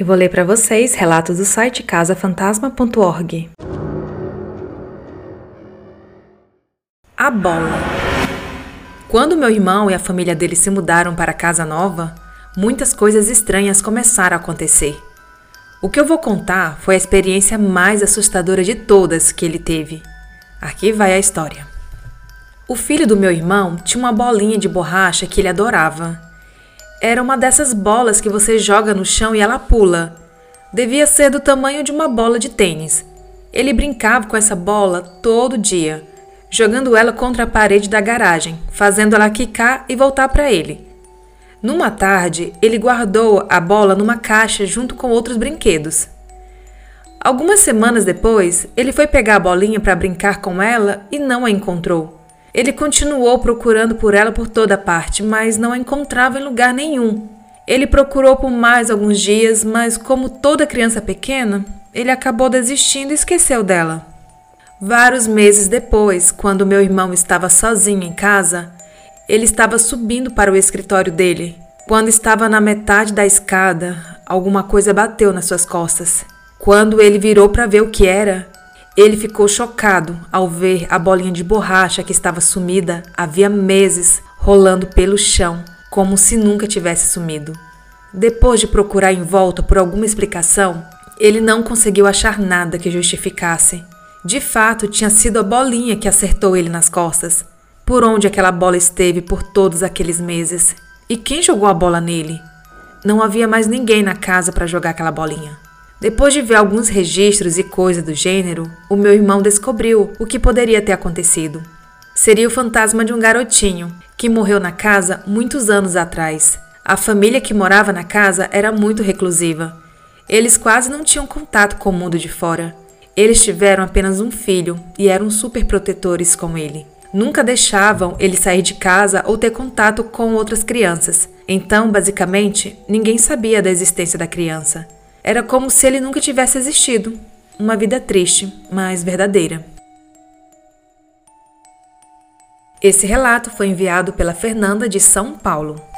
Eu vou ler para vocês relatos do site casafantasma.org. A bola. Quando meu irmão e a família dele se mudaram para a casa nova, muitas coisas estranhas começaram a acontecer. O que eu vou contar foi a experiência mais assustadora de todas que ele teve. Aqui vai a história. O filho do meu irmão tinha uma bolinha de borracha que ele adorava. Era uma dessas bolas que você joga no chão e ela pula. Devia ser do tamanho de uma bola de tênis. Ele brincava com essa bola todo dia, jogando ela contra a parede da garagem, fazendo ela quicar e voltar para ele. Numa tarde, ele guardou a bola numa caixa junto com outros brinquedos. Algumas semanas depois, ele foi pegar a bolinha para brincar com ela e não a encontrou. Ele continuou procurando por ela por toda parte, mas não a encontrava em lugar nenhum. Ele procurou por mais alguns dias, mas como toda criança pequena, ele acabou desistindo e esqueceu dela. Vários meses depois, quando meu irmão estava sozinho em casa, ele estava subindo para o escritório dele. Quando estava na metade da escada, alguma coisa bateu nas suas costas. Quando ele virou para ver o que era, ele ficou chocado ao ver a bolinha de borracha que estava sumida havia meses rolando pelo chão, como se nunca tivesse sumido. Depois de procurar em volta por alguma explicação, ele não conseguiu achar nada que justificasse. De fato, tinha sido a bolinha que acertou ele nas costas por onde aquela bola esteve por todos aqueles meses. E quem jogou a bola nele? Não havia mais ninguém na casa para jogar aquela bolinha. Depois de ver alguns registros e coisas do gênero, o meu irmão descobriu o que poderia ter acontecido. Seria o fantasma de um garotinho que morreu na casa muitos anos atrás. A família que morava na casa era muito reclusiva. Eles quase não tinham contato com o mundo de fora. Eles tiveram apenas um filho e eram super protetores com ele nunca deixavam ele sair de casa ou ter contato com outras crianças. Então, basicamente, ninguém sabia da existência da criança. Era como se ele nunca tivesse existido. Uma vida triste, mas verdadeira. Esse relato foi enviado pela Fernanda de São Paulo.